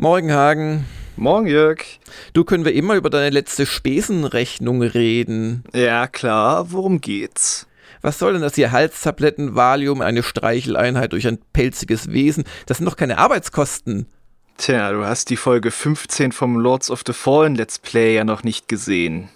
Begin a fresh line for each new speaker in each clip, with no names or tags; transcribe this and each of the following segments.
Morgen, Hagen.
Morgen, Jörg.
Du, können wir immer über deine letzte Spesenrechnung reden?
Ja, klar. Worum geht's?
Was soll denn das hier? Halstabletten, Valium, eine Streicheleinheit durch ein pelziges Wesen? Das sind doch keine Arbeitskosten.
Tja, du hast die Folge 15 vom Lords of the Fallen Let's Play ja noch nicht gesehen.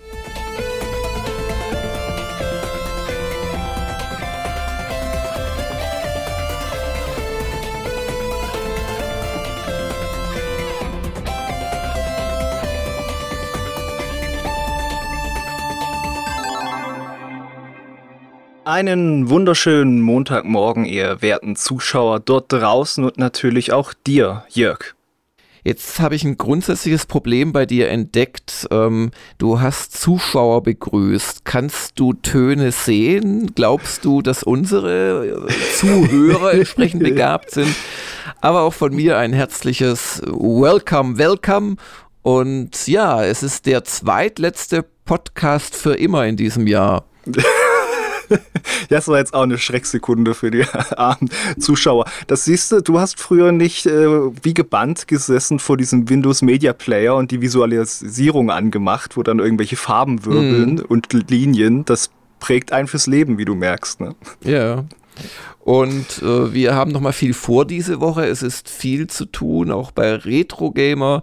Einen wunderschönen Montagmorgen, ihr werten Zuschauer dort draußen und natürlich auch dir, Jörg.
Jetzt habe ich ein grundsätzliches Problem bei dir entdeckt. Ähm, du hast Zuschauer begrüßt. Kannst du Töne sehen? Glaubst du, dass unsere äh, Zuhörer entsprechend begabt sind? Aber auch von mir ein herzliches Welcome, Welcome. Und ja, es ist der zweitletzte Podcast für immer in diesem Jahr.
das war jetzt auch eine Schrecksekunde für die armen Zuschauer. Das siehst du, du hast früher nicht äh, wie gebannt gesessen vor diesem Windows Media Player und die Visualisierung angemacht, wo dann irgendwelche Farben wirbeln mm. und Linien. Das prägt ein fürs Leben, wie du merkst. Ne?
Ja. Und äh, wir haben noch mal viel vor diese Woche. Es ist viel zu tun, auch bei Retro Gamer.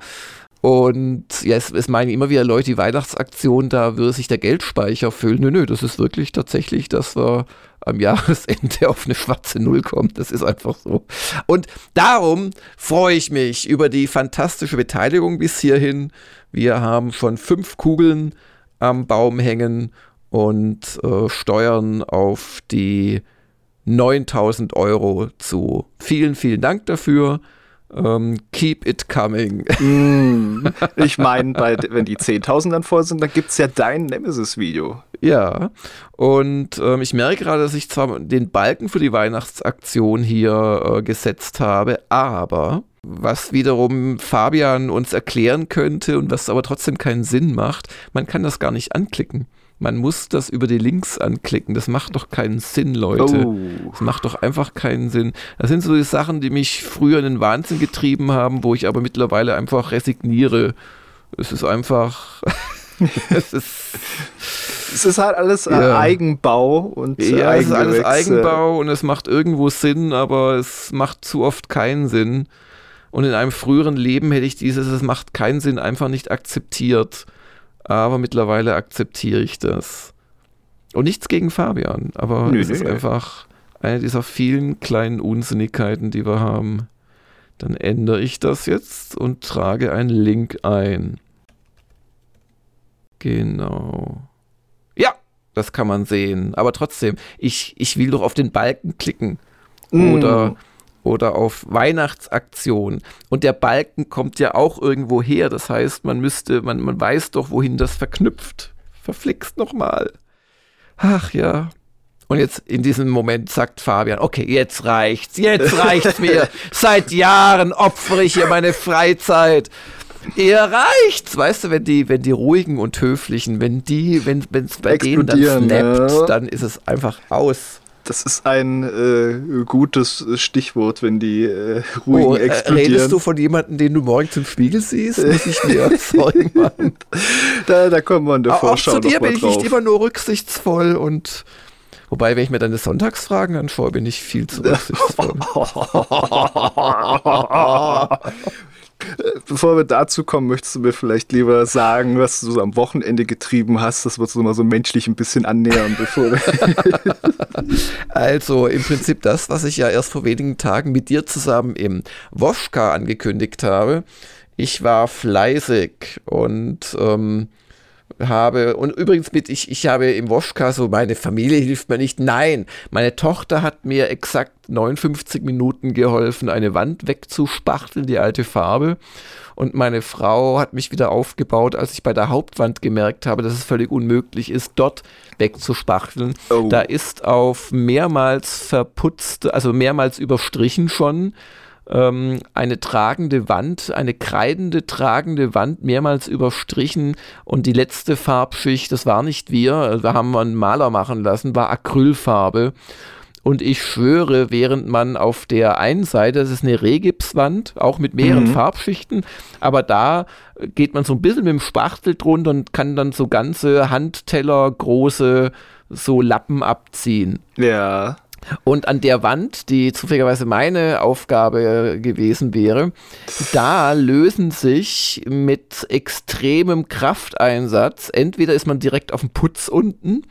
Und ja, es, es meinen immer wieder Leute, die Weihnachtsaktion, da würde sich der Geldspeicher füllen. Nö, nö, das ist wirklich tatsächlich, dass wir am Jahresende auf eine schwarze Null kommen. Das ist einfach so. Und darum freue ich mich über die fantastische Beteiligung bis hierhin. Wir haben schon fünf Kugeln am Baum hängen und äh, steuern auf die 9000 Euro zu. Vielen, vielen Dank dafür. Um, ähm, keep it coming.
Mm, ich meine, wenn die 10.000 dann voll sind, dann gibt es ja dein Nemesis-Video.
Ja, und ähm, ich merke gerade, dass ich zwar den Balken für die Weihnachtsaktion hier äh, gesetzt habe, aber was wiederum Fabian uns erklären könnte und was aber trotzdem keinen Sinn macht, man kann das gar nicht anklicken. Man muss das über die Links anklicken. Das macht doch keinen Sinn, Leute. Oh. Das macht doch einfach keinen Sinn. Das sind so die Sachen, die mich früher in den Wahnsinn getrieben haben, wo ich aber mittlerweile einfach resigniere. Es ist einfach.
es ist. Es ist halt alles äh, ja. Eigenbau und
äh, Ja, es ist alles Eigenbau und es macht irgendwo Sinn, aber es macht zu oft keinen Sinn. Und in einem früheren Leben hätte ich dieses, es macht keinen Sinn, einfach nicht akzeptiert aber mittlerweile akzeptiere ich das. Und nichts gegen Fabian, aber nö, es nö, ist nö. einfach eine dieser vielen kleinen Unsinnigkeiten, die wir haben. Dann ändere ich das jetzt und trage einen Link ein. Genau. Ja, das kann man sehen. Aber trotzdem, ich, ich will doch auf den Balken klicken. Mm. Oder oder auf Weihnachtsaktion. Und der Balken kommt ja auch irgendwo her. Das heißt, man müsste, man, man weiß doch, wohin das verknüpft. Verflixt nochmal. Ach ja. Und jetzt in diesem Moment sagt Fabian, okay, jetzt reicht's, jetzt reicht's mir. Seit Jahren opfere ich hier meine Freizeit. Ihr reicht's, weißt du, wenn die, wenn die ruhigen und höflichen, wenn die, wenn es bei denen dann snappt, ja. dann ist es einfach aus.
Das ist ein äh, gutes Stichwort, wenn die äh, ruhigen oh, äh, explodieren.
Redest du von jemandem, den du morgen zum Spiegel siehst? Muss ich mir Sorgen
machen. Da, da kommen wir in der
auch,
Vorschau
auch zu dir bin ich nicht immer nur rücksichtsvoll und Wobei, wenn ich mir deine Sonntagsfragen anschaue, bin ich viel zu rücksichtsvoll.
Bevor wir dazu kommen, möchtest du mir vielleicht lieber sagen, was du so am Wochenende getrieben hast, dass wir uns mal so menschlich ein bisschen annähern, bevor wir
Also im Prinzip das, was ich ja erst vor wenigen Tagen mit dir zusammen im Woschka angekündigt habe. Ich war fleißig und ähm, habe, und übrigens mit, ich, ich habe im Woschka so, meine Familie hilft mir nicht. Nein, meine Tochter hat mir exakt 59 Minuten geholfen, eine Wand wegzuspachteln, die alte Farbe. Und meine Frau hat mich wieder aufgebaut, als ich bei der Hauptwand gemerkt habe, dass es völlig unmöglich ist, dort wegzuspachteln. Oh. Da ist auf mehrmals verputzte, also mehrmals überstrichen schon ähm, eine tragende Wand, eine kreidende tragende Wand mehrmals überstrichen und die letzte Farbschicht, das war nicht wir, wir haben einen Maler machen lassen, war Acrylfarbe. Und ich schwöre, während man auf der einen Seite, das ist eine Rehgipswand, auch mit mehreren mhm. Farbschichten, aber da geht man so ein bisschen mit dem Spachtel drunter und kann dann so ganze Handteller große so Lappen abziehen.
Ja.
Und an der Wand, die zufälligerweise meine Aufgabe gewesen wäre, da lösen sich mit extremem Krafteinsatz, entweder ist man direkt auf dem Putz unten,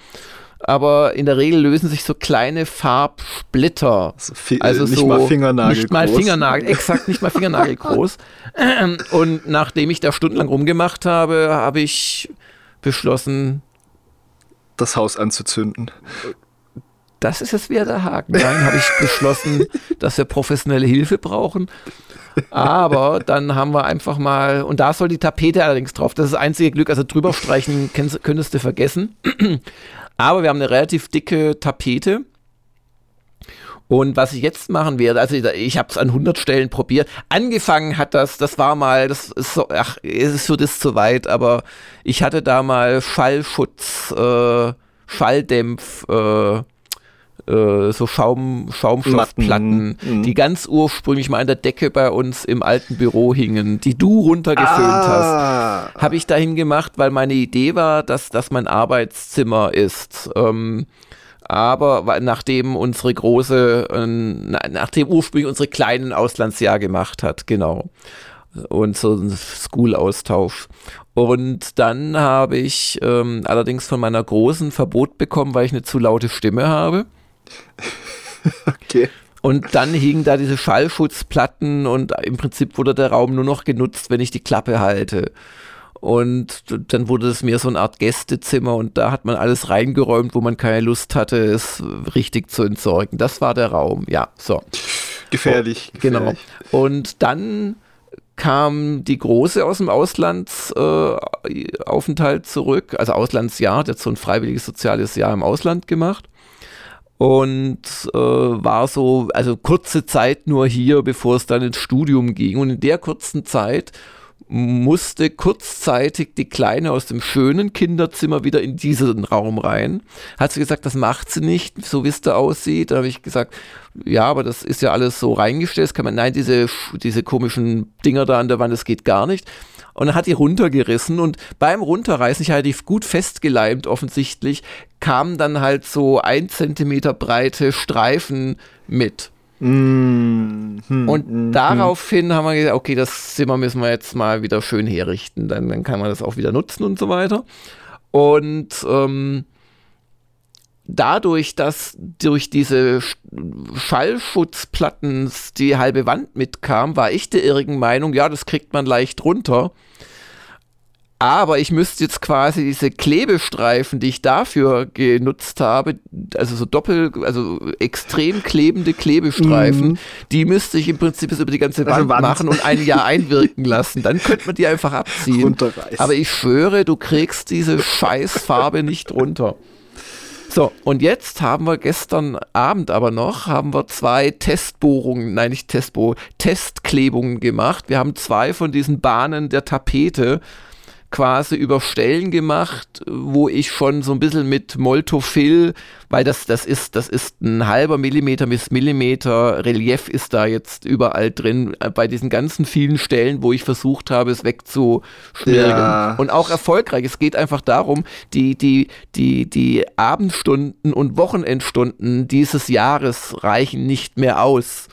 aber in der Regel lösen sich so kleine Farbsplitter.
Also, also nicht so mal Fingernagel
Nicht mal Fingernagel, exakt, nicht mal Fingernagel groß. Und nachdem ich da stundenlang rumgemacht habe, habe ich beschlossen,
das Haus anzuzünden
das ist jetzt wieder der Haken. Dann habe ich beschlossen, dass wir professionelle Hilfe brauchen. Aber dann haben wir einfach mal, und da soll die Tapete allerdings drauf. Das ist das einzige Glück, also drüber streichen könntest du vergessen. Aber wir haben eine relativ dicke Tapete. Und was ich jetzt machen werde, also ich habe es an 100 Stellen probiert. Angefangen hat das, das war mal, das ist so, ach, es ist für das zu weit, aber ich hatte da mal Schallschutz, äh, Schalldämpf, äh, äh, so Schaum, Schaumstoffplatten, mhm. die ganz ursprünglich mal an der Decke bei uns im alten Büro hingen, die du runtergeföhnt ah. hast. Habe ich dahin gemacht, weil meine Idee war, dass das mein Arbeitszimmer ist. Ähm, aber nachdem unsere große, äh, nachdem ursprünglich unsere kleinen Auslandsjahr gemacht hat, genau. Und so ein School-Austausch. Und dann habe ich ähm, allerdings von meiner großen Verbot bekommen, weil ich eine zu laute Stimme habe. okay. Und dann hingen da diese Schallschutzplatten und im Prinzip wurde der Raum nur noch genutzt, wenn ich die Klappe halte. Und dann wurde es mehr so eine Art Gästezimmer und da hat man alles reingeräumt, wo man keine Lust hatte, es richtig zu entsorgen. Das war der Raum, ja, so.
Gefährlich.
Oh, genau. Und dann kam die Große aus dem Auslandsaufenthalt äh, zurück, also Auslandsjahr, der hat so ein freiwilliges soziales Jahr im Ausland gemacht und äh, war so, also kurze Zeit nur hier, bevor es dann ins Studium ging. Und in der kurzen Zeit musste kurzzeitig die Kleine aus dem schönen Kinderzimmer wieder in diesen Raum rein. Hat sie gesagt, das macht sie nicht, so wie es da aussieht. Da habe ich gesagt, ja, aber das ist ja alles so reingestellt. Das kann man, nein, diese, diese komischen Dinger da an der Wand, das geht gar nicht und dann hat die runtergerissen und beim Runterreißen, ich hatte die gut festgeleimt offensichtlich, kamen dann halt so ein Zentimeter breite Streifen mit. Mm, hm, und mm, daraufhin haben wir gesagt, okay, das Zimmer müssen wir jetzt mal wieder schön herrichten, dann, dann kann man das auch wieder nutzen und so weiter. Und ähm, dadurch, dass durch diese Schallschutzplatten die halbe Wand mitkam, war ich der irrigen Meinung, ja, das kriegt man leicht runter. Aber ich müsste jetzt quasi diese Klebestreifen, die ich dafür genutzt habe, also so doppel, also extrem klebende Klebestreifen, mhm. die müsste ich im Prinzip jetzt über die ganze Wand, Wand, machen und ein Jahr einwirken lassen. Dann könnte man die einfach abziehen. Aber ich schwöre, du kriegst diese Scheißfarbe nicht runter. So, und jetzt haben wir gestern Abend aber noch, haben wir zwei Testbohrungen, nein, nicht Testbohrungen, Testklebungen gemacht. Wir haben zwei von diesen Bahnen der Tapete quasi über Stellen gemacht, wo ich schon so ein bisschen mit Moltofil, weil das, das ist, das ist ein halber Millimeter bis Millimeter Relief ist da jetzt überall drin, äh, bei diesen ganzen vielen Stellen, wo ich versucht habe, es wegzuschmieren. Ja. Und auch erfolgreich. Es geht einfach darum, die, die, die, die Abendstunden und Wochenendstunden dieses Jahres reichen nicht mehr aus,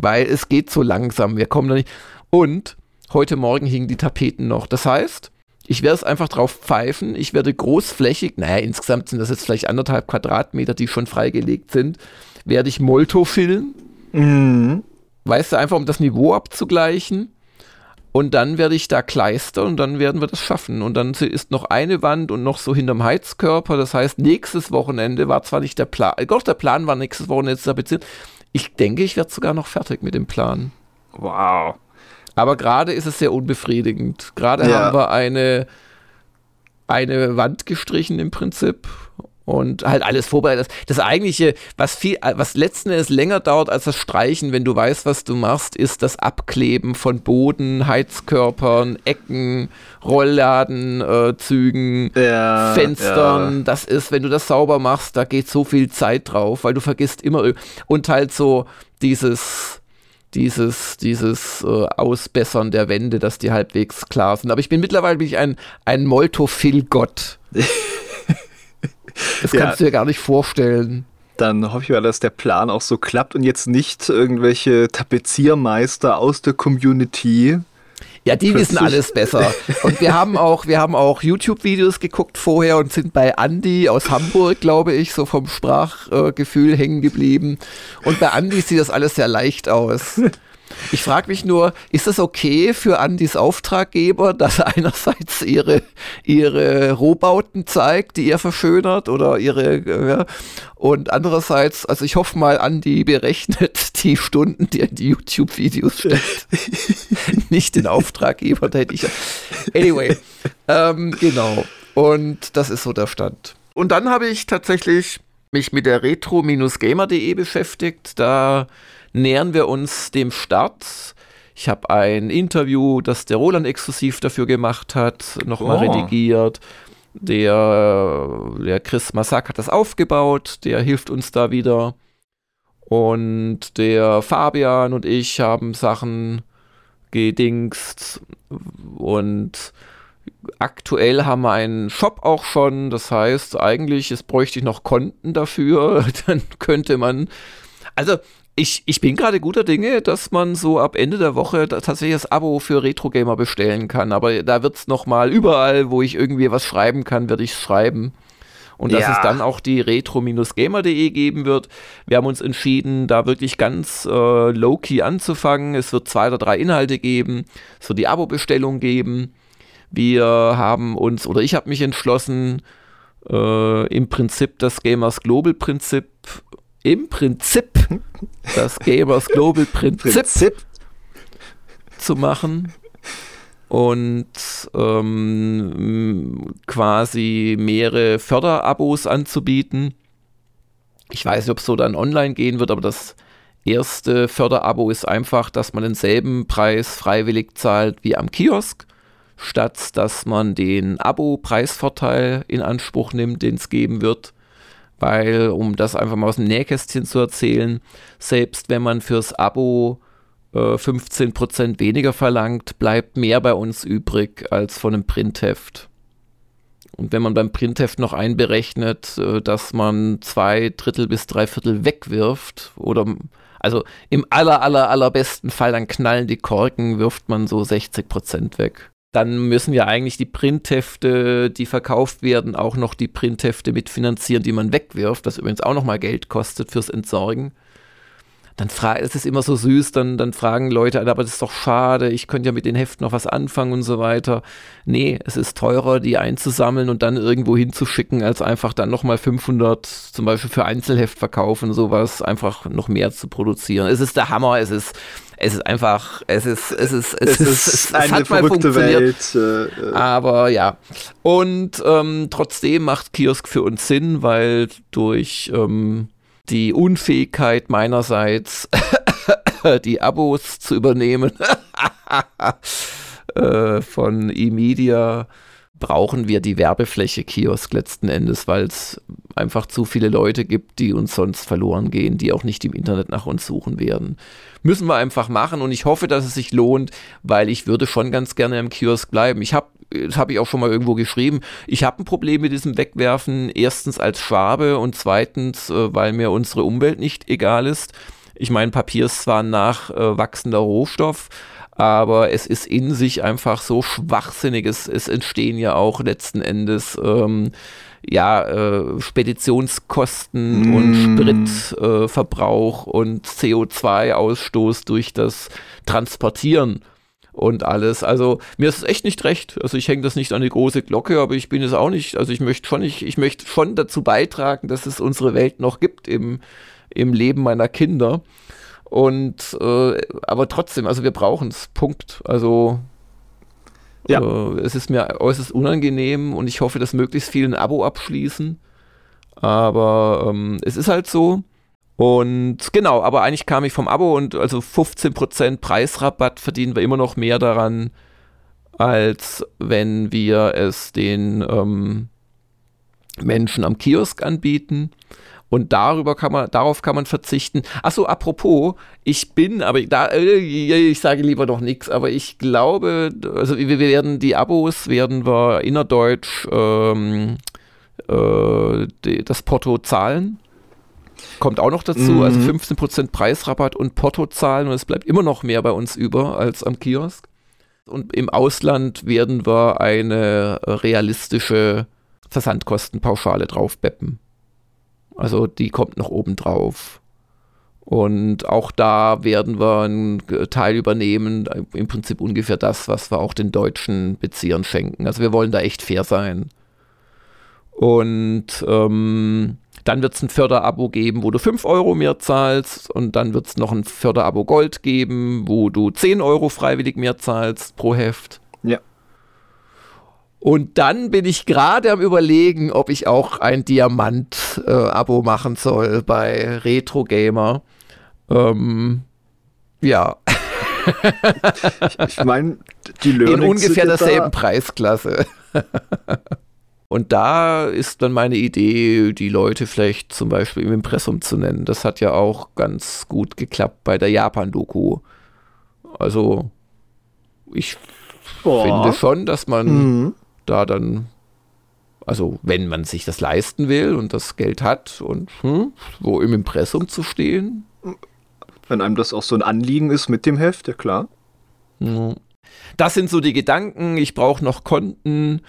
weil es geht so langsam. Wir kommen da nicht. Und heute Morgen hingen die Tapeten noch. Das heißt, ich werde es einfach drauf pfeifen. Ich werde großflächig, naja, insgesamt sind das jetzt vielleicht anderthalb Quadratmeter, die schon freigelegt sind, werde ich Molto filmen. Mhm. Weißt du, einfach um das Niveau abzugleichen. Und dann werde ich da kleistern und dann werden wir das schaffen. Und dann ist noch eine Wand und noch so hinterm Heizkörper. Das heißt, nächstes Wochenende war zwar nicht der Plan, doch der Plan war nächstes Wochenende zu tapezieren. Ich denke, ich werde sogar noch fertig mit dem Plan.
Wow.
Aber gerade ist es sehr unbefriedigend. Gerade ja. haben wir eine, eine Wand gestrichen im Prinzip und halt alles vorbereitet. Das eigentliche, was viel, was letzten Endes länger dauert als das Streichen, wenn du weißt, was du machst, ist das Abkleben von Boden, Heizkörpern, Ecken, Rollladen, äh, Zügen, ja, Fenstern. Ja. Das ist, wenn du das sauber machst, da geht so viel Zeit drauf, weil du vergisst immer und halt so dieses dieses, dieses äh, Ausbessern der Wände, dass die halbwegs klar sind. Aber ich bin mittlerweile bin ich ein, ein Moltophil-Gott. Das kannst ja. du dir gar nicht vorstellen.
Dann hoffe ich mal, dass der Plan auch so klappt und jetzt nicht irgendwelche Tapeziermeister aus der Community.
Ja, die wissen alles besser. Und wir haben auch, wir haben auch YouTube-Videos geguckt vorher und sind bei Andy aus Hamburg, glaube ich, so vom Sprachgefühl hängen geblieben. Und bei Andy sieht das alles sehr leicht aus. Ich frage mich nur, ist es okay für Andys Auftraggeber, dass er einerseits ihre, ihre Rohbauten zeigt, die er verschönert oder ihre, ja, und andererseits, also ich hoffe mal, Andy berechnet die Stunden, die er in die YouTube-Videos steckt. Nicht den Auftraggeber, da hätte ich. Anyway, ähm, genau. Und das ist so der Stand. Und dann habe ich tatsächlich mich mit der retro-gamer.de beschäftigt. Da nähern wir uns dem Start. Ich habe ein Interview, das der Roland exklusiv dafür gemacht hat, nochmal oh. redigiert. Der, der Chris Massak hat das aufgebaut, der hilft uns da wieder. Und der Fabian und ich haben Sachen gedingst. Und aktuell haben wir einen Shop auch schon. Das heißt, eigentlich es bräuchte ich noch Konten dafür. Dann könnte man. Also, ich, ich bin gerade guter Dinge, dass man so ab Ende der Woche tatsächlich das Abo für Retro Gamer bestellen kann. Aber da wird es nochmal überall, wo ich irgendwie was schreiben kann, werde ich schreiben. Und dass ja. es dann auch die retro-gamer.de geben wird. Wir haben uns entschieden, da wirklich ganz äh, low-key anzufangen. Es wird zwei oder drei Inhalte geben. Es wird die Abo-Bestellung geben. Wir haben uns, oder ich habe mich entschlossen, äh, im Prinzip das Gamers Global Prinzip im Prinzip das Gamers Global Prinzip, Prinzip. zu machen und ähm, quasi mehrere Förderabos anzubieten. Ich weiß nicht, ob es so dann online gehen wird, aber das erste Förderabo ist einfach, dass man denselben Preis freiwillig zahlt wie am Kiosk, statt dass man den Abo-Preisvorteil in Anspruch nimmt, den es geben wird weil, um das einfach mal aus dem Nähkästchen zu erzählen, selbst wenn man fürs Abo äh, 15% weniger verlangt, bleibt mehr bei uns übrig als von einem Printheft. Und wenn man beim Printheft noch einberechnet, äh, dass man zwei Drittel bis drei Viertel wegwirft oder also im aller, aller, allerbesten Fall, dann knallen die Korken, wirft man so 60% weg dann müssen wir eigentlich die Printhefte, die verkauft werden, auch noch die Printhefte mitfinanzieren, die man wegwirft, was übrigens auch nochmal Geld kostet fürs Entsorgen. Dann frage, es ist immer so süß, dann, dann fragen Leute, aber das ist doch schade, ich könnte ja mit den Heften noch was anfangen und so weiter. Nee, es ist teurer, die einzusammeln und dann irgendwo hinzuschicken, als einfach dann nochmal 500 zum Beispiel für Einzelheft verkaufen, sowas, einfach noch mehr zu produzieren. Es ist der Hammer, es ist, es ist einfach, es ist, es ist, es, es ist, ist es, eine hat mal funktioniert. Welt. Äh, äh. Aber ja. Und ähm, trotzdem macht Kiosk für uns Sinn, weil durch ähm, die Unfähigkeit meinerseits, die Abos zu übernehmen äh, von eMedia, brauchen wir die Werbefläche Kiosk letzten Endes, weil es einfach zu viele Leute gibt, die uns sonst verloren gehen, die auch nicht im Internet nach uns suchen werden. Müssen wir einfach machen und ich hoffe, dass es sich lohnt, weil ich würde schon ganz gerne im Kiosk bleiben. Ich habe das habe ich auch schon mal irgendwo geschrieben. Ich habe ein Problem mit diesem Wegwerfen. Erstens als Schwabe und zweitens, äh, weil mir unsere Umwelt nicht egal ist. Ich meine, Papier ist zwar ein nachwachsender Rohstoff, aber es ist in sich einfach so schwachsinnig. Es, es entstehen ja auch letzten Endes ähm, ja, äh, Speditionskosten mm. und Spritverbrauch äh, und CO2-Ausstoß durch das Transportieren und alles. Also mir ist es echt nicht recht. Also ich hänge das nicht an die große Glocke, aber ich bin es auch nicht. Also ich möchte schon, ich, ich möchte schon dazu beitragen, dass es unsere Welt noch gibt im, im Leben meiner Kinder. Und äh, aber trotzdem, also wir brauchen es. Punkt. Also ja. Äh, es ist mir äußerst unangenehm und ich hoffe, dass möglichst viele ein Abo abschließen. Aber ähm, es ist halt so. Und genau, aber eigentlich kam ich vom Abo und also 15% Preisrabatt verdienen wir immer noch mehr daran, als wenn wir es den ähm, Menschen am Kiosk anbieten. Und darüber kann man, darauf kann man verzichten. Achso, apropos, ich bin, aber da, äh, ich sage lieber noch nichts, aber ich glaube, also wir werden die Abos werden wir innerdeutsch ähm, äh, die, das Porto zahlen. Kommt auch noch dazu, mhm. also 15% Preisrabatt und Porto zahlen und es bleibt immer noch mehr bei uns über als am Kiosk. Und im Ausland werden wir eine realistische Versandkostenpauschale draufbeppen. Also die kommt noch oben drauf. Und auch da werden wir einen Teil übernehmen, im Prinzip ungefähr das, was wir auch den deutschen Beziehern schenken. Also wir wollen da echt fair sein. Und ähm, dann wird es ein Förderabo geben, wo du 5 Euro mehr zahlst. Und dann wird es noch ein Förderabo Gold geben, wo du 10 Euro freiwillig mehr zahlst pro Heft.
Ja.
Und dann bin ich gerade am Überlegen, ob ich auch ein Diamant-Abo äh, machen soll bei Retro Gamer. Ähm, ja.
ich, meine, die Learnings
In ungefähr derselben Preisklasse. Und da ist dann meine Idee, die Leute vielleicht zum Beispiel im Impressum zu nennen. Das hat ja auch ganz gut geklappt bei der Japan-Doku. Also, ich Boah. finde schon, dass man mhm. Da dann, also wenn man sich das leisten will und das Geld hat und hm, wo im Impressum zu stehen.
Wenn einem das auch so ein Anliegen ist mit dem Heft, ja klar.
Das sind so die Gedanken. Ich brauche noch Konten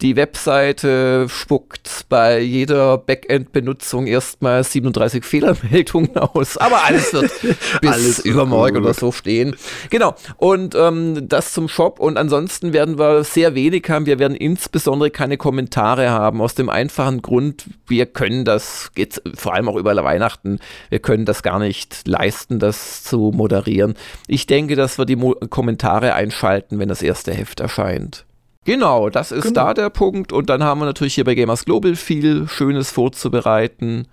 die Webseite spuckt bei jeder Backend-Benutzung erstmal 37 Fehlermeldungen aus. Aber alles wird bis alles übermorgen oder so stehen. Genau. Und ähm, das zum Shop. Und ansonsten werden wir sehr wenig haben. Wir werden insbesondere keine Kommentare haben. Aus dem einfachen Grund, wir können das, jetzt vor allem auch über Weihnachten, wir können das gar nicht leisten, das zu moderieren. Ich denke, dass wir die Mo Kommentare einschalten, wenn das erste Heft erscheint. Genau, das ist genau. da der Punkt. Und dann haben wir natürlich hier bei Gamers Global viel Schönes vorzubereiten.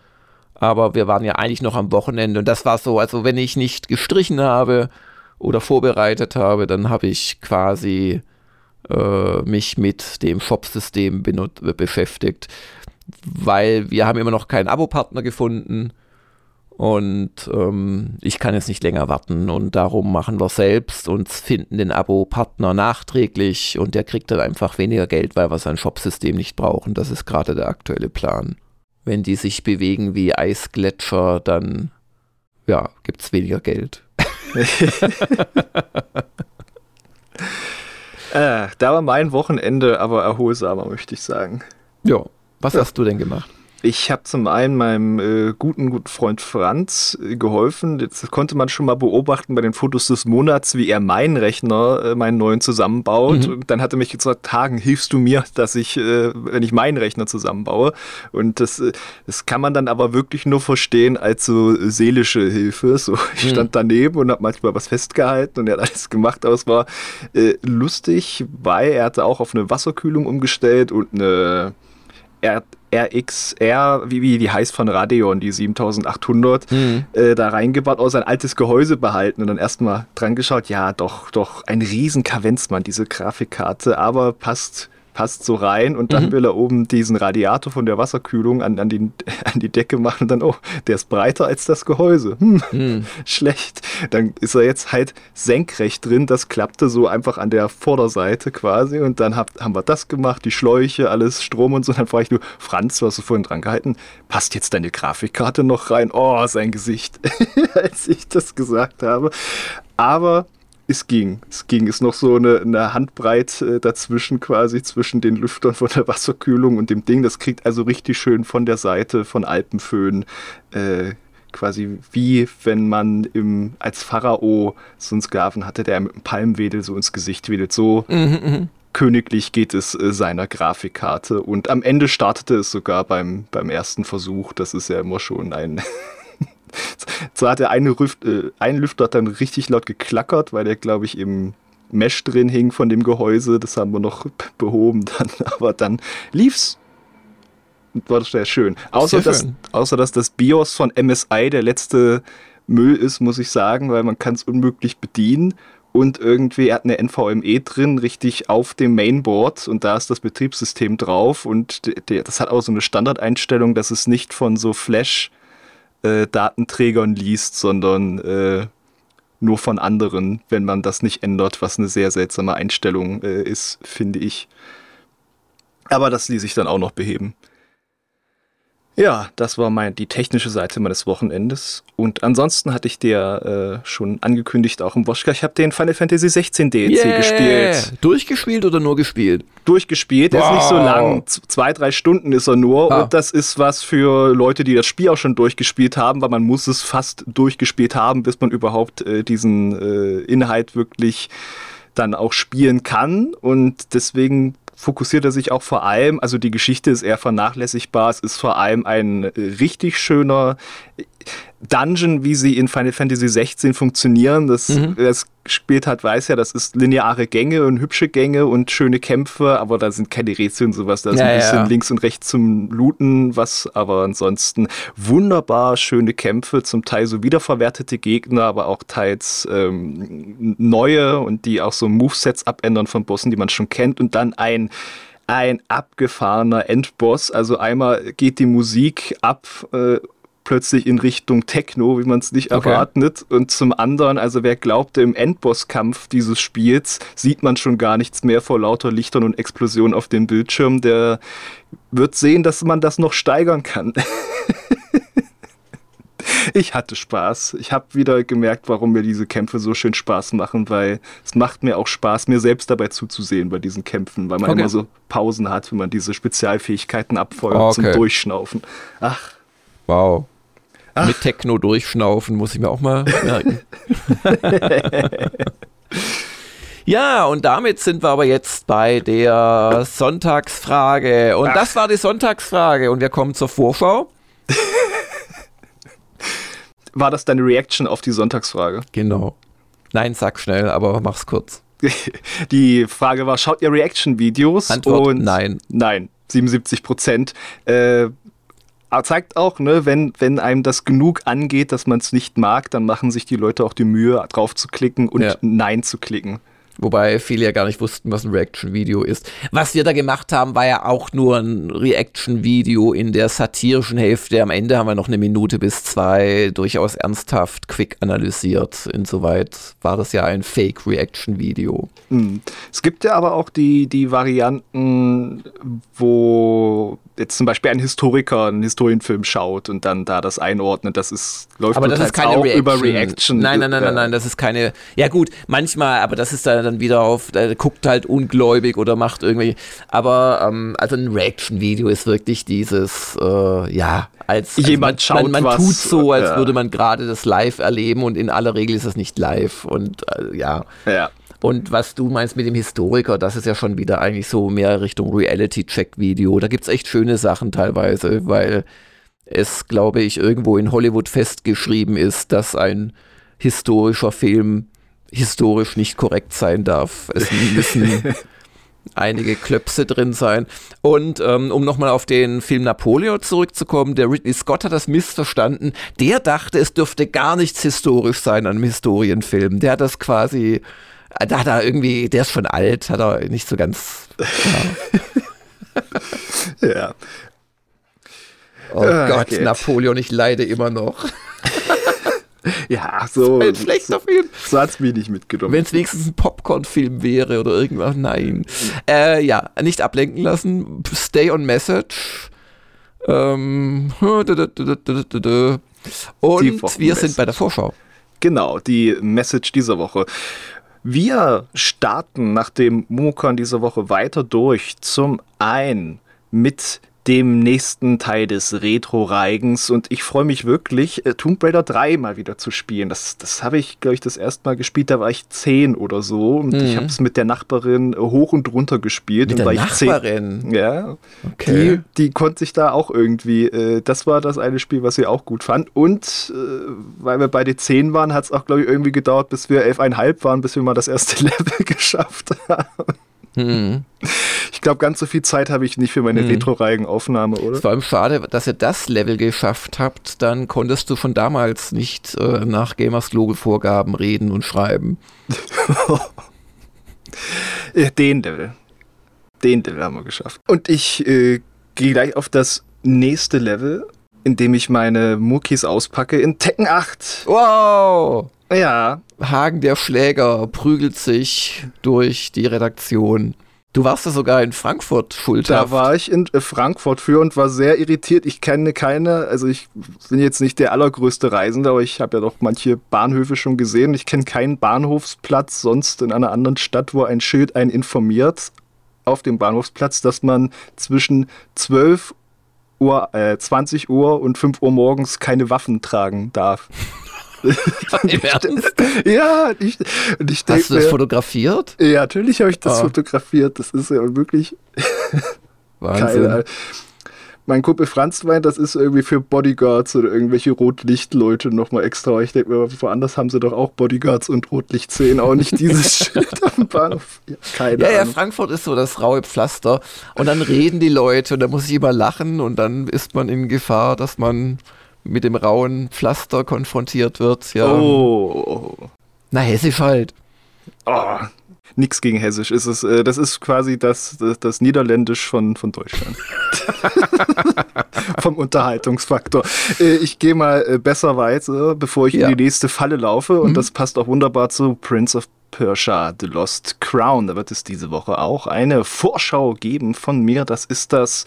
Aber wir waren ja eigentlich noch am Wochenende und das war so, also wenn ich nicht gestrichen habe oder vorbereitet habe, dann habe ich quasi äh, mich mit dem Shop-System beschäftigt, weil wir haben immer noch keinen Abo-Partner gefunden und ähm, ich kann jetzt nicht länger warten und darum machen wir selbst und finden den Abo-Partner nachträglich und der kriegt dann einfach weniger Geld, weil wir sein Shopsystem nicht brauchen. Das ist gerade der aktuelle Plan. Wenn die sich bewegen wie Eisgletscher, dann ja, gibt es weniger Geld.
äh, da war mein Wochenende aber erholsamer, möchte ich sagen.
Ja, was ja. hast du denn gemacht?
Ich habe zum einen meinem äh, guten, guten Freund Franz äh, geholfen. Jetzt konnte man schon mal beobachten bei den Fotos des Monats, wie er meinen Rechner, äh, meinen neuen zusammenbaut. Mhm. Und dann hat er mich gesagt, Hagen, hilfst du mir, dass ich, äh, wenn ich meinen Rechner zusammenbaue? Und das, äh, das kann man dann aber wirklich nur verstehen als so seelische Hilfe. So, ich mhm. stand daneben und habe manchmal was festgehalten und er hat alles gemacht, aber es war äh, lustig, weil er hatte auch auf eine Wasserkühlung umgestellt und eine er RXR, wie, wie die heißt von Radeon, die 7800, mhm. äh, da reingebaut, aus ein altes Gehäuse behalten und dann erstmal dran geschaut, ja, doch, doch, ein riesen Kavenzmann, diese Grafikkarte, aber passt passt so rein und dann mhm. will er oben diesen Radiator von der Wasserkühlung an, an, die, an die Decke machen und dann, oh, der ist breiter als das Gehäuse. Hm, mhm. Schlecht. Dann ist er jetzt halt senkrecht drin. Das klappte so einfach an der Vorderseite quasi und dann hab, haben wir das gemacht, die Schläuche, alles Strom und so. Und dann frage ich nur, Franz, du hast du vorhin dran gehalten, passt jetzt deine Grafikkarte noch rein? Oh, sein Gesicht, als ich das gesagt habe. Aber es ging. Es ging. Es Ist noch so eine, eine Handbreit äh, dazwischen quasi, zwischen den Lüftern von der Wasserkühlung und dem Ding. Das kriegt also richtig schön von der Seite von Alpenföhn äh, quasi wie wenn man im, als Pharao so einen Sklaven hatte, der mit einem Palmwedel so ins Gesicht wedelt. So mhm, mhm, königlich geht es äh, seiner Grafikkarte. Und am Ende startete es sogar beim, beim ersten Versuch. Das ist ja immer schon ein so hat der eine, Rüft, äh, ein Lüfter dann richtig laut geklackert, weil der, glaube ich, im Mesh drin hing von dem Gehäuse. Das haben wir noch behoben dann. Aber dann lief's. war das sehr schön. Außer, sehr dass, schön. außer dass das BIOS von MSI der letzte Müll ist, muss ich sagen, weil man kann es unmöglich bedienen und irgendwie er hat eine NVMe drin, richtig auf dem Mainboard und da ist das Betriebssystem drauf und das hat auch so eine Standardeinstellung, dass es nicht von so Flash-Datenträgern äh, liest, sondern äh, nur von anderen, wenn man das nicht ändert, was eine sehr seltsame Einstellung äh, ist, finde ich. Aber das ließ sich dann auch noch beheben. Ja, das war mein, die technische Seite meines Wochenendes. Und ansonsten hatte ich dir äh, schon angekündigt, auch im Woschka, ich habe den Final Fantasy 16 DLC yeah. gespielt.
Durchgespielt oder nur gespielt?
Durchgespielt, wow. der ist nicht so lang. Zwei, drei Stunden ist er nur. Ah. Und das ist was für Leute, die das Spiel auch schon durchgespielt haben, weil man muss es fast durchgespielt haben, bis man überhaupt äh, diesen äh, Inhalt wirklich dann auch spielen kann. Und deswegen fokussiert er sich auch vor allem, also die Geschichte ist eher vernachlässigbar, es ist vor allem ein richtig schöner Dungeon, wie sie in Final Fantasy 16 funktionieren. Das, mhm. Wer es gespielt hat, weiß ja, das ist lineare Gänge und hübsche Gänge und schöne Kämpfe, aber da sind keine Rätsel und sowas. Da ist ja, ein bisschen ja. links und rechts zum Looten, was aber ansonsten wunderbar schöne Kämpfe, zum Teil so wiederverwertete Gegner, aber auch teils ähm, neue und die auch so Movesets abändern von Bossen, die man schon kennt und dann ein ein abgefahrener Endboss. Also einmal geht die Musik ab äh, plötzlich in Richtung Techno, wie man es nicht okay. erwartet. Und zum anderen, also wer glaubte, im Endbosskampf dieses Spiels sieht man schon gar nichts mehr vor lauter Lichtern und Explosionen auf dem Bildschirm, der wird sehen, dass man das noch steigern kann. ich hatte Spaß. Ich habe wieder gemerkt, warum mir diese Kämpfe so schön Spaß machen, weil es macht mir auch Spaß, mir selbst dabei zuzusehen bei diesen Kämpfen, weil man okay. immer so Pausen hat, wenn man diese Spezialfähigkeiten abfeuert okay. zum Durchschnaufen. Ach.
Wow. Ach. Mit Techno durchschnaufen, muss ich mir auch mal merken. ja, und damit sind wir aber jetzt bei der Sonntagsfrage. Und Ach. das war die Sonntagsfrage. Und wir kommen zur Vorschau.
War das deine Reaction auf die Sonntagsfrage?
Genau. Nein, sag schnell, aber mach's kurz.
Die Frage war, schaut ihr Reaction-Videos?
Antwort, und nein.
Nein, 77 Prozent. Äh, zeigt auch, ne, wenn, wenn einem das genug angeht, dass man es nicht mag, dann machen sich die Leute auch die Mühe, drauf zu klicken und ja. Nein zu klicken.
Wobei viele ja gar nicht wussten, was ein Reaction-Video ist. Was wir da gemacht haben, war ja auch nur ein Reaction-Video in der satirischen Hälfte. Am Ende haben wir noch eine Minute bis zwei durchaus ernsthaft quick analysiert. Insoweit war das ja ein Fake-Reaction-Video.
Hm. Es gibt ja aber auch die, die Varianten, wo jetzt zum Beispiel ein Historiker einen Historienfilm schaut und dann da das einordnet, das ist, läuft
aber das ist keine auch Reaction.
über Reaction.
Nein, nein, nein, nein, nein, das ist keine, ja gut, manchmal, aber das ist dann wieder auf, der guckt halt ungläubig oder macht irgendwie, aber ähm, also ein Reaction-Video ist wirklich dieses, äh, ja, als
also jemand man, schaut
man, man
was,
tut so, als ja. würde man gerade das live erleben und in aller Regel ist es nicht live und äh, ja.
Ja.
Und was du meinst mit dem Historiker, das ist ja schon wieder eigentlich so mehr Richtung Reality-Check-Video. Da gibt es echt schöne Sachen teilweise, weil es, glaube ich, irgendwo in Hollywood festgeschrieben ist, dass ein historischer Film historisch nicht korrekt sein darf. Es müssen einige Klöpse drin sein. Und ähm, um nochmal auf den Film Napoleon zurückzukommen, der Ridley Scott hat das missverstanden. Der dachte, es dürfte gar nichts historisch sein an einem Historienfilm. Der hat das quasi da hat er irgendwie, der ist schon alt, hat er nicht so ganz.
Ja. ja.
Oh ah, Gott. Napoleon, ich leide immer noch.
ja, so.
Ein schlechter Film.
So hat es mich nicht mitgenommen.
Wenn es wenigstens ein Popcorn-Film wäre oder irgendwas, nein. Äh, ja, nicht ablenken lassen. Stay on Message. Ähm, und wir sind bei der Vorschau.
Genau, die Message dieser Woche. Wir starten nach dem Mumokon dieser Woche weiter durch. Zum einen mit dem nächsten Teil des Retro-Reigens und ich freue mich wirklich, äh, Tomb Raider 3 mal wieder zu spielen. Das, das habe ich, glaube ich, das erste Mal gespielt, da war ich 10 oder so und mhm. ich habe es mit der Nachbarin äh, hoch und runter gespielt.
Mit
und
der Nachbarin?
10, ja. Okay. Die, die konnte sich da auch irgendwie, äh, das war das eine Spiel, was sie auch gut fand und äh, weil wir beide 10 waren, hat es auch, glaube ich, irgendwie gedauert, bis wir 11,5 waren, bis wir mal das erste Level geschafft haben. Mhm. Ich glaube, ganz so viel Zeit habe ich nicht für meine mhm. Retro-Reigen-Aufnahme, oder?
Es war allem schade, dass ihr das Level geschafft habt. Dann konntest du von damals nicht äh, nach Gamers Global-Vorgaben reden und schreiben.
Den Level. Den Level haben wir geschafft. Und ich äh, gehe gleich auf das nächste Level, in dem ich meine Muckis auspacke in Tekken 8.
Wow!
Ja.
Hagen der Schläger prügelt sich durch die Redaktion. Du warst ja sogar in Frankfurt schuldhaft.
Da war ich in äh, Frankfurt für und war sehr irritiert. Ich kenne keine, also ich bin jetzt nicht der allergrößte Reisende, aber ich habe ja doch manche Bahnhöfe schon gesehen. Ich kenne keinen Bahnhofsplatz sonst in einer anderen Stadt, wo ein Schild einen informiert auf dem Bahnhofsplatz, dass man zwischen 12 Uhr, äh, 20 Uhr und 5 Uhr morgens keine Waffen tragen darf.
Im Ernst?
Ja, ich, und ich
denke. Hast du das mir, fotografiert?
Ja, natürlich habe ich das oh. fotografiert. Das ist ja wirklich.
Wahnsinn. Geil.
Mein Kumpel Franz meint, das ist irgendwie für Bodyguards oder irgendwelche Rotlichtleute nochmal extra. Ich denke mir, woanders haben sie doch auch Bodyguards und Rotlichtszenen, auch nicht dieses Schild am Bahnhof.
Ja, keine ja, Ahnung. ja, Frankfurt ist so das raue Pflaster. Und dann reden die Leute und da muss ich immer lachen und dann ist man in Gefahr, dass man mit dem rauen Pflaster konfrontiert wird. Ja.
Oh.
Na, hessisch halt.
Oh, nix gegen Hessisch. Ist es, äh, das ist quasi das, das, das Niederländisch von, von Deutschland. Vom Unterhaltungsfaktor. Äh, ich gehe mal äh, besser weiter, bevor ich ja. in die nächste Falle laufe. Und mhm. das passt auch wunderbar zu Prince of Persia The Lost Crown. Da wird es diese Woche auch eine Vorschau geben von mir. Das ist das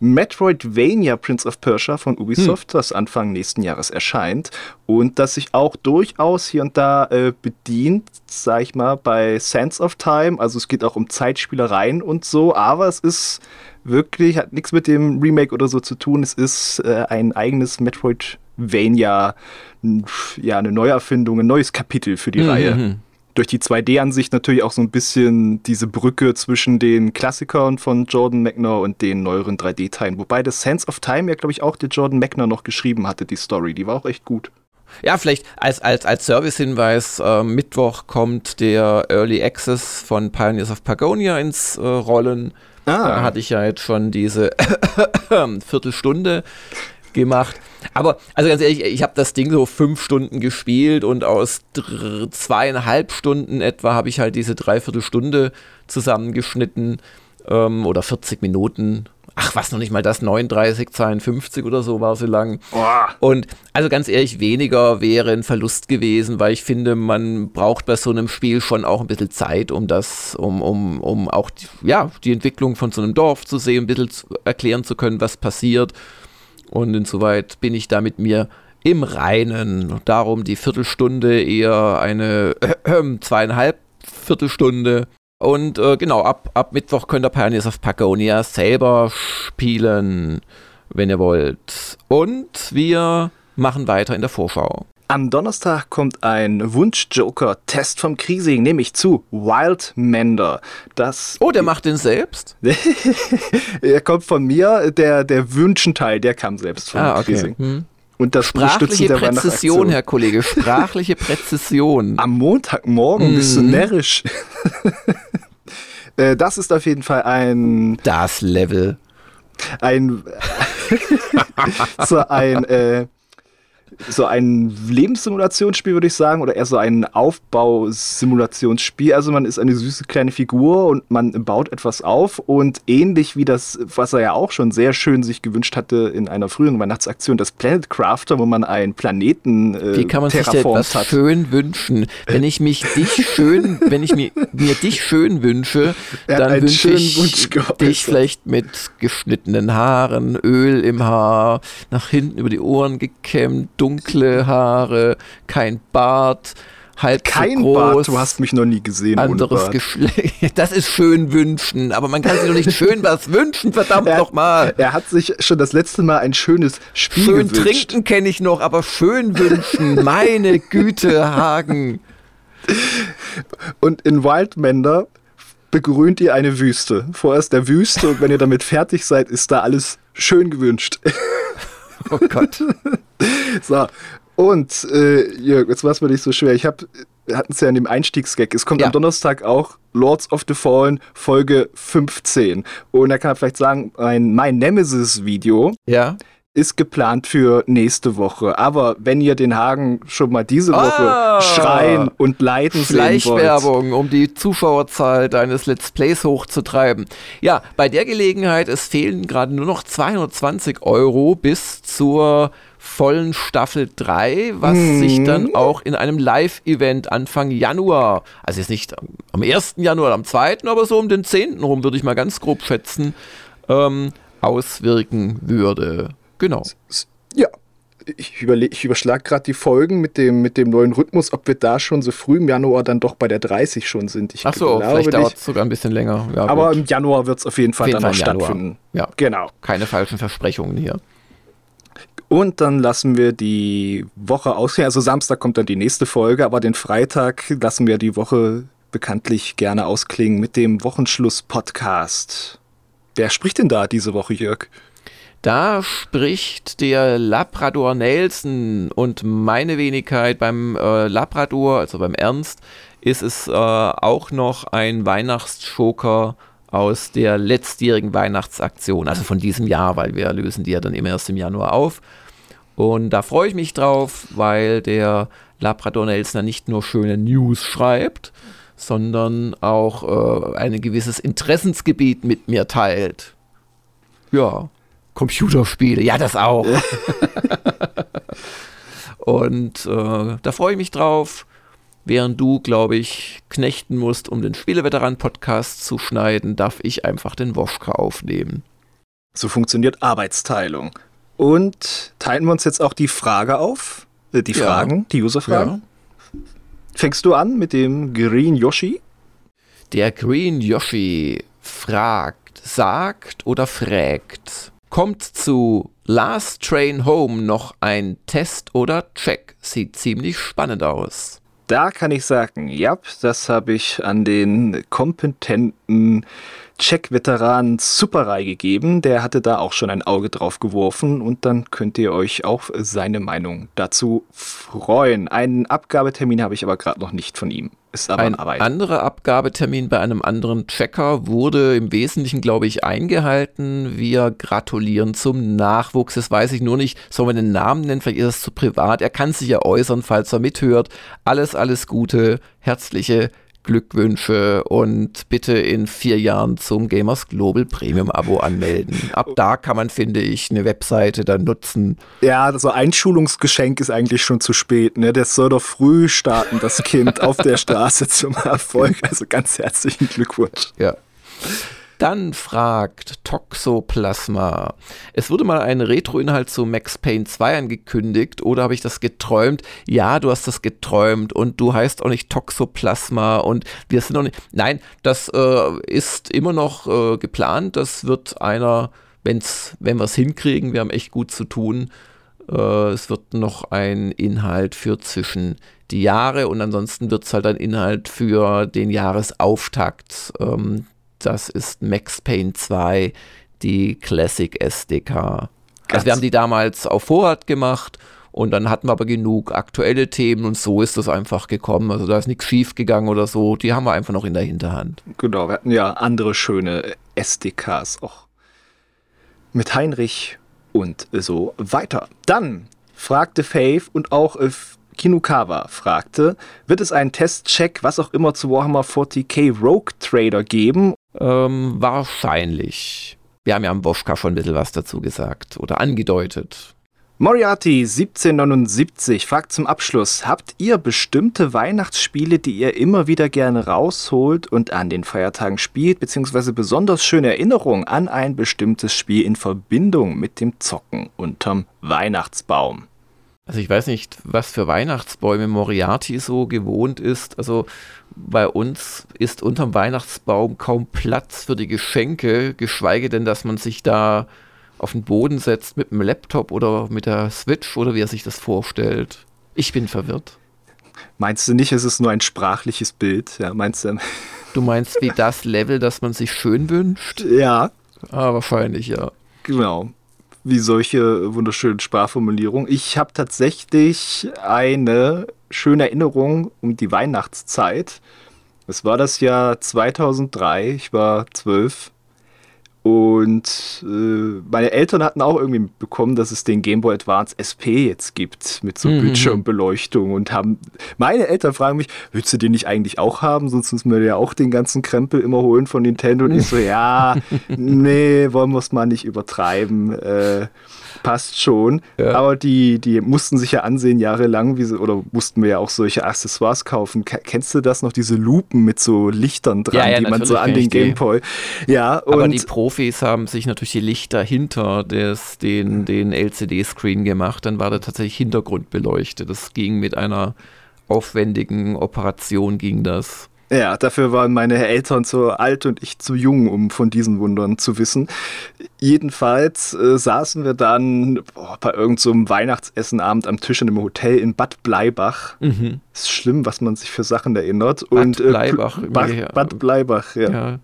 Metroidvania Prince of Persia von Ubisoft, hm. das Anfang nächsten Jahres erscheint und das sich auch durchaus hier und da äh, bedient, sag ich mal, bei Sands of Time. Also es geht auch um Zeitspielereien und so, aber es ist wirklich, hat nichts mit dem Remake oder so zu tun. Es ist äh, ein eigenes Metroidvania, ja, eine Neuerfindung, ein neues Kapitel für die mhm. Reihe durch die 2D-Ansicht natürlich auch so ein bisschen diese Brücke zwischen den Klassikern von Jordan Mechner und den neueren 3D-Teilen. Wobei das Sense of Time ja, glaube ich, auch der Jordan Mechner noch geschrieben hatte, die Story. Die war auch echt gut.
Ja, vielleicht als, als, als Service-Hinweis, äh, Mittwoch kommt der Early Access von Pioneers of Pagonia ins äh, Rollen. Ah. Da hatte ich ja jetzt schon diese Viertelstunde gemacht. Aber, also ganz ehrlich, ich habe das Ding so fünf Stunden gespielt und aus zweieinhalb Stunden etwa habe ich halt diese Dreiviertelstunde zusammengeschnitten ähm, oder 40 Minuten. Ach, was noch nicht mal das, 39, 52 oder so war so lang. Boah. Und also ganz ehrlich, weniger wäre ein Verlust gewesen, weil ich finde, man braucht bei so einem Spiel schon auch ein bisschen Zeit, um das, um, um, um auch die, ja, die Entwicklung von so einem Dorf zu sehen, ein bisschen zu erklären zu können, was passiert. Und insoweit bin ich da mit mir im Reinen. Darum die Viertelstunde eher eine äh, zweieinhalb Viertelstunde. Und äh, genau, ab, ab Mittwoch könnt ihr Pioneers of Pagonia selber spielen, wenn ihr wollt. Und wir machen weiter in der Vorschau.
Am Donnerstag kommt ein Wunsch-Joker-Test vom Kriesing, nämlich zu Wildmender. Das
oh, der macht den selbst?
er kommt von mir, der, der Wünschenteil, der kam selbst von ah, okay. Kriesing. Hm.
Und das Sprachliche Präzision, Herr Kollege, sprachliche Präzision.
Am Montagmorgen mm. bist du mhm. närrisch. Äh, das ist auf jeden Fall ein...
Das Level.
Ein... so ein... Äh, so ein Lebenssimulationsspiel, würde ich sagen, oder eher so ein Aufbausimulationsspiel. Also man ist eine süße kleine Figur und man baut etwas auf und ähnlich wie das, was er ja auch schon sehr schön sich gewünscht hatte in einer früheren Weihnachtsaktion, das Planet Crafter, wo man einen Planeten äh,
Wie kann man sich etwas hat. schön wünschen? Wenn ich mich dich schön, wenn ich mir, mir dich schön wünsche, dann wünsche ich dich vielleicht mit geschnittenen Haaren, Öl im Haar, nach hinten über die Ohren gekämmt, dunkle Haare, kein Bart, halb
kein
so groß. Bart,
du hast mich noch nie gesehen.
Anderes Geschlecht. Das ist schön wünschen, aber man kann sich doch nicht schön was wünschen, verdammt nochmal.
Er hat sich schon das letzte Mal ein schönes Spiel
schön
gewünscht.
Schön trinken kenne ich noch, aber schön wünschen, meine Güte, Hagen.
Und in Wildmender begrünt ihr eine Wüste. Vorerst der Wüste und wenn ihr damit fertig seid, ist da alles schön gewünscht.
Oh Gott.
so, und äh, Jörg, jetzt war es mir nicht so schwer. Ich habe wir hatten es ja in dem Einstiegsgag, es kommt ja. am Donnerstag auch Lords of the Fallen Folge 15. Und da kann man vielleicht sagen, ein mein Nemesis-Video.
Ja
ist geplant für nächste Woche. Aber wenn ihr den Hagen schon mal diese Woche ah, schreien und leiden sehen wollt.
Werbung, um die Zuschauerzahl deines Let's Plays hochzutreiben. Ja, bei der Gelegenheit, es fehlen gerade nur noch 220 Euro bis zur vollen Staffel 3, was mhm. sich dann auch in einem Live-Event Anfang Januar, also jetzt nicht am 1. Januar, am 2., aber so um den 10. rum, würde ich mal ganz grob schätzen, ähm, auswirken würde. Genau.
Ja, ich, ich überschlage gerade die Folgen mit dem, mit dem neuen Rhythmus, ob wir da schon so früh im Januar dann doch bei der 30 schon sind.
Ich Ach so, vielleicht dauert es sogar ein bisschen länger.
Ja, aber gut. im Januar wird es auf jeden Fall auf jeden dann Fall noch stattfinden.
Ja, genau. Keine falschen Versprechungen hier.
Und dann lassen wir die Woche ausgehen. Also Samstag kommt dann die nächste Folge, aber den Freitag lassen wir die Woche bekanntlich gerne ausklingen mit dem Wochenschluss-Podcast. Wer spricht denn da diese Woche, Jörg?
Da spricht der Labrador Nelson und meine Wenigkeit beim äh, Labrador, also beim Ernst, ist es äh, auch noch ein Weihnachtsjoker aus der letztjährigen Weihnachtsaktion, also von diesem Jahr, weil wir lösen die ja dann immer erst im Januar auf. Und da freue ich mich drauf, weil der Labrador Nelson nicht nur schöne News schreibt, sondern auch äh, ein gewisses Interessensgebiet mit mir teilt. Ja, Computerspiele, ja, das auch. und äh, da freue ich mich drauf. Während du, glaube ich, knechten musst, um den Spieleveteran-Podcast zu schneiden, darf ich einfach den Woschka aufnehmen.
So funktioniert Arbeitsteilung. Und teilen wir uns jetzt auch die Frage auf? Äh, die Fragen, ja. die User-Fragen? Ja. Fängst du an mit dem Green Yoshi?
Der Green Yoshi fragt, sagt oder fragt kommt zu Last Train Home noch ein Test oder Check. Sieht ziemlich spannend aus.
Da kann ich sagen, ja, das habe ich an den kompetenten Check-Veteran Superrei gegeben. Der hatte da auch schon ein Auge drauf geworfen und dann könnt ihr euch auf seine Meinung dazu freuen. Einen Abgabetermin habe ich aber gerade noch nicht von ihm.
Ist aber ein Arbeit. anderer Abgabetermin bei einem anderen Checker wurde im Wesentlichen, glaube ich, eingehalten. Wir gratulieren zum Nachwuchs. Das weiß ich nur nicht. Sollen wir den Namen nennen? Vielleicht ist es zu privat. Er kann sich ja äußern, falls er mithört. Alles, alles Gute. Herzliche Glückwünsche und bitte in vier Jahren zum Gamers Global Premium Abo anmelden. Ab da kann man, finde ich, eine Webseite dann nutzen.
Ja, so ein Schulungsgeschenk ist eigentlich schon zu spät. Ne? Das soll doch früh starten, das Kind auf der Straße zum Erfolg. Also ganz herzlichen Glückwunsch.
Ja. Dann fragt Toxoplasma. Es wurde mal ein Retro-Inhalt zu Max Payne 2 angekündigt oder habe ich das geträumt? Ja, du hast das geträumt und du heißt auch nicht Toxoplasma und wir sind noch nicht. Nein, das äh, ist immer noch äh, geplant. Das wird einer, wenn's, wenn wir es hinkriegen, wir haben echt gut zu tun. Äh, es wird noch ein Inhalt für zwischen die Jahre und ansonsten wird es halt ein Inhalt für den Jahresauftakt. Ähm, das ist Max Payne 2, die Classic SDK. Also wir haben die damals auf Vorrat gemacht und dann hatten wir aber genug aktuelle Themen und so ist das einfach gekommen. Also da ist nichts schief gegangen oder so. Die haben wir einfach noch in der Hinterhand.
Genau, wir hatten ja andere schöne SDKs auch. Mit Heinrich und so weiter. Dann fragte Faith und auch äh, Kinukawa fragte, wird es einen Testcheck, was auch immer zu Warhammer 40k Rogue Trader geben
ähm, wahrscheinlich. Wir haben ja am Woschka schon ein bisschen was dazu gesagt oder angedeutet.
Moriarty 1779 fragt zum Abschluss, habt ihr bestimmte Weihnachtsspiele, die ihr immer wieder gerne rausholt und an den Feiertagen spielt, beziehungsweise besonders schöne Erinnerungen an ein bestimmtes Spiel in Verbindung mit dem Zocken unterm Weihnachtsbaum?
Also ich weiß nicht, was für Weihnachtsbäume Moriarty so gewohnt ist. Also bei uns ist unterm Weihnachtsbaum kaum Platz für die Geschenke, geschweige denn, dass man sich da auf den Boden setzt mit dem Laptop oder mit der Switch oder wie er sich das vorstellt. Ich bin verwirrt.
Meinst du nicht, es ist nur ein sprachliches Bild? Ja, meinst du?
Du meinst wie das Level, das man sich schön wünscht?
Ja.
Ah, wahrscheinlich, ja.
Genau. Wie solche wunderschönen Sprachformulierungen. Ich habe tatsächlich eine schöne Erinnerung um die Weihnachtszeit. Es war das Jahr 2003, ich war zwölf und äh, meine Eltern hatten auch irgendwie mitbekommen, dass es den Game Boy Advance SP jetzt gibt mit so mhm. Bildschirmbeleuchtung und haben meine Eltern fragen mich, willst du den nicht eigentlich auch haben? Sonst müssen wir ja auch den ganzen Krempel immer holen von Nintendo. Und ich so, ja, nee, wollen wir es mal nicht übertreiben. Äh, passt schon. Ja. Aber die, die mussten sich ja ansehen jahrelang, wie sie, oder mussten wir ja auch solche Accessoires kaufen. Kennst du das noch, diese Lupen mit so Lichtern dran, ja, ja, die man so an den Gameboy. Ja,
und Aber die Profis haben sich natürlich die Lichter hinter des, den, den LCD-Screen gemacht. Dann war da tatsächlich Hintergrund beleuchtet. Das ging mit einer aufwendigen Operation ging das.
Ja, dafür waren meine Eltern zu alt und ich zu jung, um von diesen Wundern zu wissen. Jedenfalls äh, saßen wir dann oh, bei irgendeinem so Weihnachtsessenabend am Tisch in einem Hotel in Bad Bleibach. Mhm. Ist schlimm, was man sich für Sachen erinnert.
Bad und, äh, Bleibach.
Bad, Bad Bleibach, ja. ja.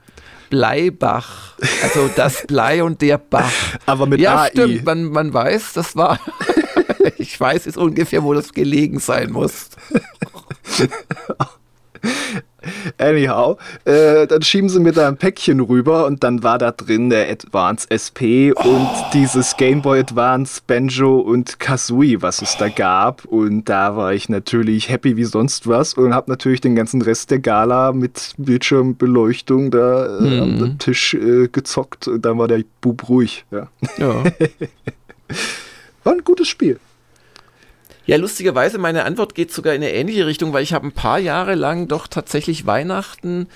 Bleibach, also das Blei und der Bach.
Aber mit
Ja, AI. stimmt, man, man weiß, das war, ich weiß jetzt ungefähr, wo das gelegen sein muss.
Anyhow, äh, dann schieben sie mir da ein Päckchen rüber und dann war da drin der Advance SP oh. und dieses Game Boy Advance Banjo und Kazooie, was es da gab. Und da war ich natürlich happy wie sonst was und habe natürlich den ganzen Rest der Gala mit Bildschirmbeleuchtung da äh, mhm. am Tisch äh, gezockt. Und dann war der Bub ruhig. Ja. ja. war ein gutes Spiel.
Ja, lustigerweise, meine Antwort geht sogar in eine ähnliche Richtung, weil ich habe ein paar Jahre lang doch tatsächlich Weihnachten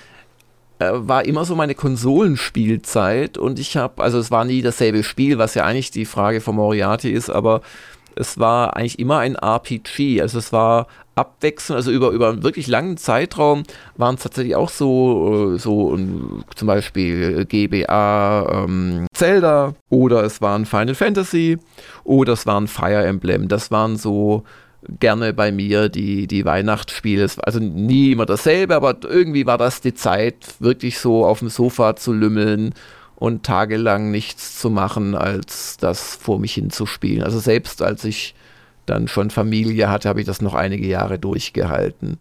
äh, war immer so meine Konsolenspielzeit und ich habe, also es war nie dasselbe Spiel, was ja eigentlich die Frage von Moriarty ist, aber es war eigentlich immer ein RPG. Also es war abwechselnd, also über, über einen wirklich langen Zeitraum waren es tatsächlich auch so, äh, so zum Beispiel GBA, ähm, Zelda oder es waren Final Fantasy oder es waren Fire Emblem. Das waren so gerne bei mir die, die Weihnachtsspiele. Also nie immer dasselbe, aber irgendwie war das die Zeit, wirklich so auf dem Sofa zu lümmeln und tagelang nichts zu machen, als das vor mich hinzuspielen. Also selbst als ich dann schon Familie hatte, habe ich das noch einige Jahre durchgehalten.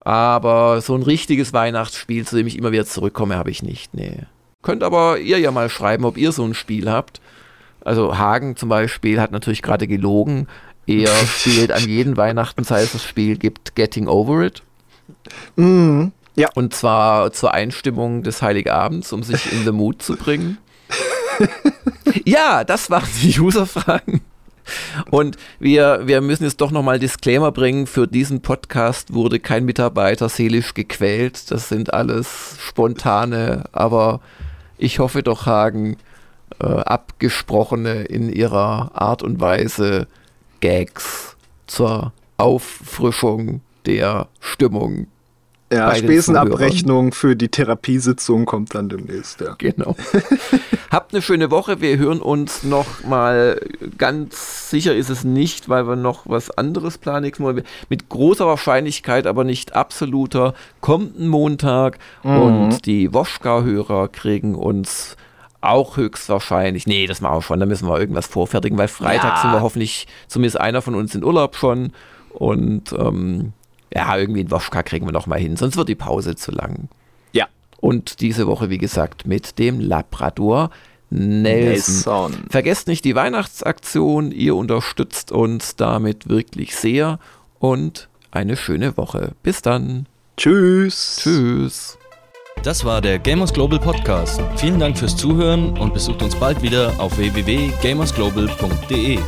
Aber so ein richtiges Weihnachtsspiel, zu dem ich immer wieder zurückkomme, habe ich nicht. Nee. Könnt aber ihr ja mal schreiben, ob ihr so ein Spiel habt. Also Hagen zum Beispiel hat natürlich gerade gelogen. Er spielt an jeden Weihnachten, seit es das Spiel gibt, Getting Over It.
Mhm. Ja.
Und zwar zur Einstimmung des Heiligabends, um sich in the Mood zu bringen. ja, das waren die User-Fragen. Und wir, wir müssen jetzt doch nochmal Disclaimer bringen, für diesen Podcast wurde kein Mitarbeiter seelisch gequält. Das sind alles spontane, aber ich hoffe doch, Hagen, äh, abgesprochene in ihrer Art und Weise Gags zur Auffrischung der Stimmung
ja, Spesenabrechnung für die Therapiesitzung kommt dann demnächst, ja.
Genau. Habt eine schöne Woche. Wir hören uns noch mal, ganz sicher ist es nicht, weil wir noch was anderes planen. Mit großer Wahrscheinlichkeit, aber nicht absoluter, kommt ein Montag mhm. und die Woschka-Hörer kriegen uns auch höchstwahrscheinlich, nee, das machen wir schon, da müssen wir irgendwas vorfertigen, weil Freitag ja. sind wir hoffentlich, zumindest einer von uns in Urlaub schon und ähm, ja, irgendwie einen Woschka kriegen wir noch mal hin, sonst wird die Pause zu lang.
Ja.
Und diese Woche, wie gesagt, mit dem Labrador Nelson. Nelson. Vergesst nicht die Weihnachtsaktion, ihr unterstützt uns damit wirklich sehr und eine schöne Woche. Bis dann.
Tschüss.
Tschüss.
Das war der Gamers Global Podcast. Vielen Dank fürs Zuhören und besucht uns bald wieder auf www.gamersglobal.de.